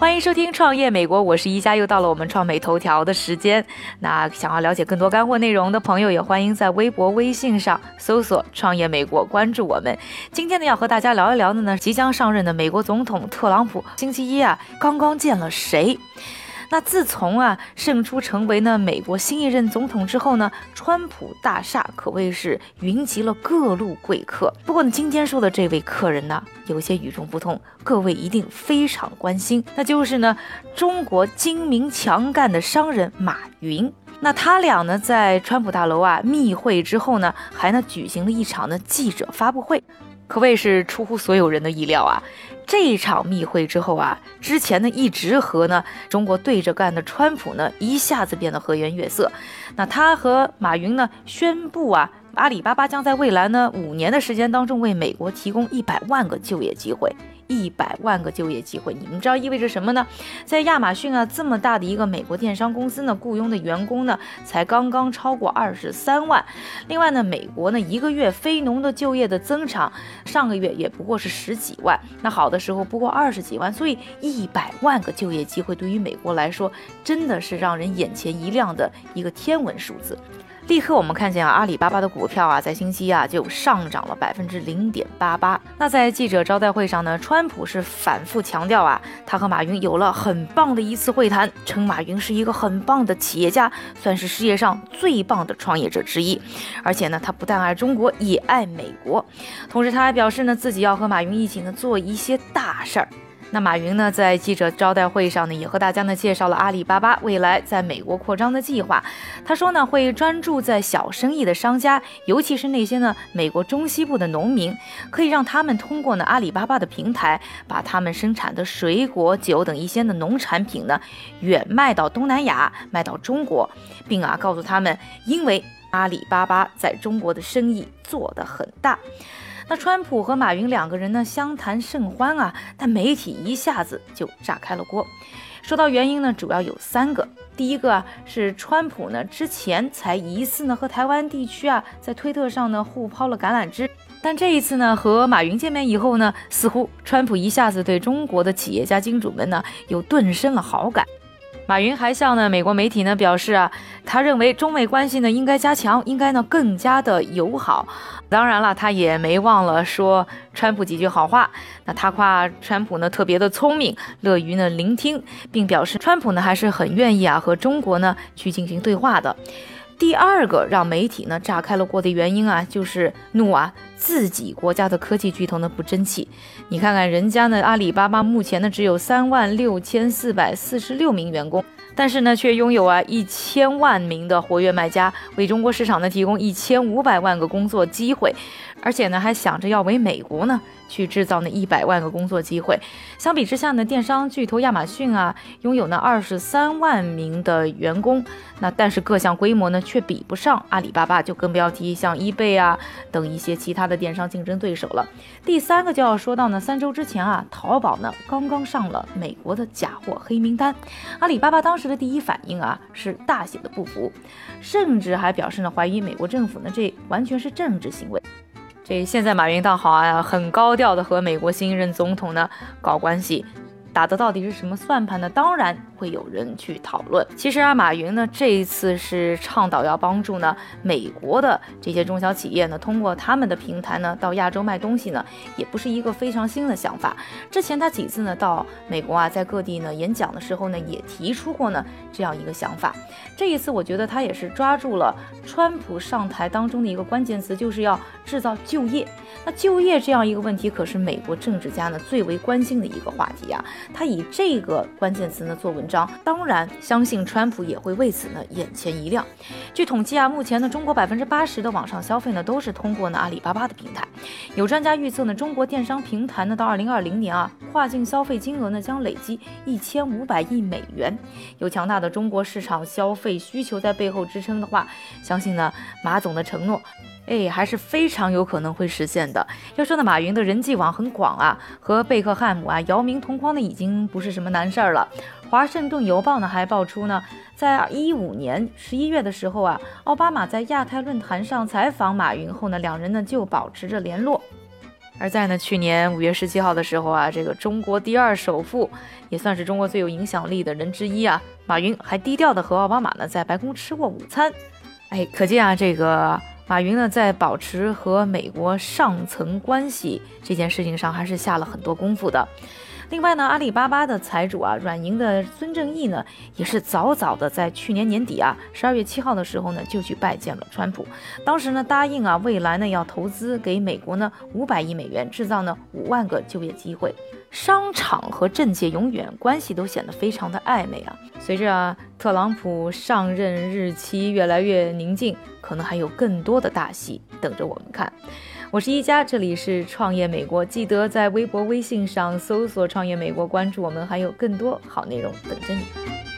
欢迎收听《创业美国》，我是一加，又到了我们创美头条的时间。那想要了解更多干货内容的朋友，也欢迎在微博、微信上搜索“创业美国”，关注我们。今天呢，要和大家聊一聊的呢，即将上任的美国总统特朗普，星期一啊，刚刚见了谁？那自从啊胜出成为呢美国新一任总统之后呢，川普大厦可谓是云集了各路贵客。不过呢，今天说的这位客人呢，有些与众不同，各位一定非常关心，那就是呢中国精明强干的商人马云。那他俩呢在川普大楼啊密会之后呢，还呢举行了一场呢记者发布会。可谓是出乎所有人的意料啊！这一场密会之后啊，之前呢一直和呢中国对着干的川普呢，一下子变得和颜悦色。那他和马云呢宣布啊，阿里巴巴将在未来呢五年的时间当中为美国提供一百万个就业机会。一百万个就业机会，你们知道意味着什么呢？在亚马逊啊这么大的一个美国电商公司呢，雇佣的员工呢才刚刚超过二十三万。另外呢，美国呢一个月非农的就业的增长，上个月也不过是十几万，那好的时候不过二十几万。所以一百万个就业机会对于美国来说，真的是让人眼前一亮的一个天文数字。立刻，我们看见啊，阿里巴巴的股票啊，在星期一啊就上涨了百分之零点八八。那在记者招待会上呢，川普是反复强调啊，他和马云有了很棒的一次会谈，称马云是一个很棒的企业家，算是世界上最棒的创业者之一。而且呢，他不但爱中国，也爱美国。同时，他还表示呢，自己要和马云一起呢做一些大事儿。那马云呢，在记者招待会上呢，也和大家呢介绍了阿里巴巴未来在美国扩张的计划。他说呢，会专注在小生意的商家，尤其是那些呢美国中西部的农民，可以让他们通过呢阿里巴巴的平台，把他们生产的水果、酒等一些的农产品呢，远卖到东南亚，卖到中国，并啊告诉他们，因为阿里巴巴在中国的生意做得很大。那川普和马云两个人呢，相谈甚欢啊，但媒体一下子就炸开了锅。说到原因呢，主要有三个。第一个啊，是川普呢之前才疑似呢和台湾地区啊在推特上呢互抛了橄榄枝，但这一次呢和马云见面以后呢，似乎川普一下子对中国的企业家金主们呢又顿生了好感。马云还向呢美国媒体呢表示啊，他认为中美关系呢应该加强，应该呢更加的友好。当然了，他也没忘了说川普几句好话。那他夸川普呢特别的聪明，乐于呢聆听，并表示川普呢还是很愿意啊和中国呢去进行对话的。第二个让媒体呢炸开了锅的原因啊，就是怒啊自己国家的科技巨头呢不争气。你看看人家呢，阿里巴巴目前呢只有三万六千四百四十六名员工，但是呢却拥有啊一千万名的活跃卖家，为中国市场呢提供一千五百万个工作机会。而且呢，还想着要为美国呢去制造那一百万个工作机会。相比之下呢，电商巨头亚马逊啊，拥有那二十三万名的员工，那但是各项规模呢却比不上阿里巴巴，就更不要提像易贝啊等一些其他的电商竞争对手了。第三个就要说到呢，三周之前啊，淘宝呢刚刚上了美国的假货黑名单，阿里巴巴当时的第一反应啊是大写的不服，甚至还表示呢怀疑美国政府呢这完全是政治行为。这现在马云倒好啊，很高调的和美国新任总统呢搞关系。打的到底是什么算盘呢？当然会有人去讨论。其实啊，马云呢这一次是倡导要帮助呢美国的这些中小企业呢，通过他们的平台呢到亚洲卖东西呢，也不是一个非常新的想法。之前他几次呢到美国啊，在各地呢演讲的时候呢，也提出过呢这样一个想法。这一次我觉得他也是抓住了川普上台当中的一个关键词，就是要制造就业。那就业这样一个问题，可是美国政治家呢最为关心的一个话题啊。他以这个关键词呢做文章，当然相信川普也会为此呢眼前一亮。据统计啊，目前呢中国百分之八十的网上消费呢都是通过呢阿里巴巴的平台。有专家预测呢，中国电商平台呢到二零二零年啊，跨境消费金额呢将累积一千五百亿美元。有强大的中国市场消费需求在背后支撑的话，相信呢马总的承诺。哎，还是非常有可能会实现的。要说呢，马云的人际网很广啊，和贝克汉姆啊、姚明同框的已经不是什么难事儿了。华盛顿邮报呢还爆出呢，在一五年十一月的时候啊，奥巴马在亚太论坛上采访马云后呢，两人呢就保持着联络。而在呢去年五月十七号的时候啊，这个中国第二首富，也算是中国最有影响力的人之一啊，马云还低调的和奥巴马呢在白宫吃过午餐。哎，可见啊，这个马云呢在保持和美国上层关系这件事情上还是下了很多功夫的。另外呢，阿里巴巴的财主啊，软银的孙正义呢，也是早早的在去年年底啊，十二月七号的时候呢，就去拜见了川普。当时呢，答应啊，未来呢要投资给美国呢五百亿美元，制造呢五万个就业机会。商场和政界永远关系都显得非常的暧昧啊。随着特朗普上任日期越来越宁静，可能还有更多的大戏等着我们看。我是一加，这里是创业美国，记得在微博、微信上搜索“创业美国”，关注我们，还有更多好内容等着你。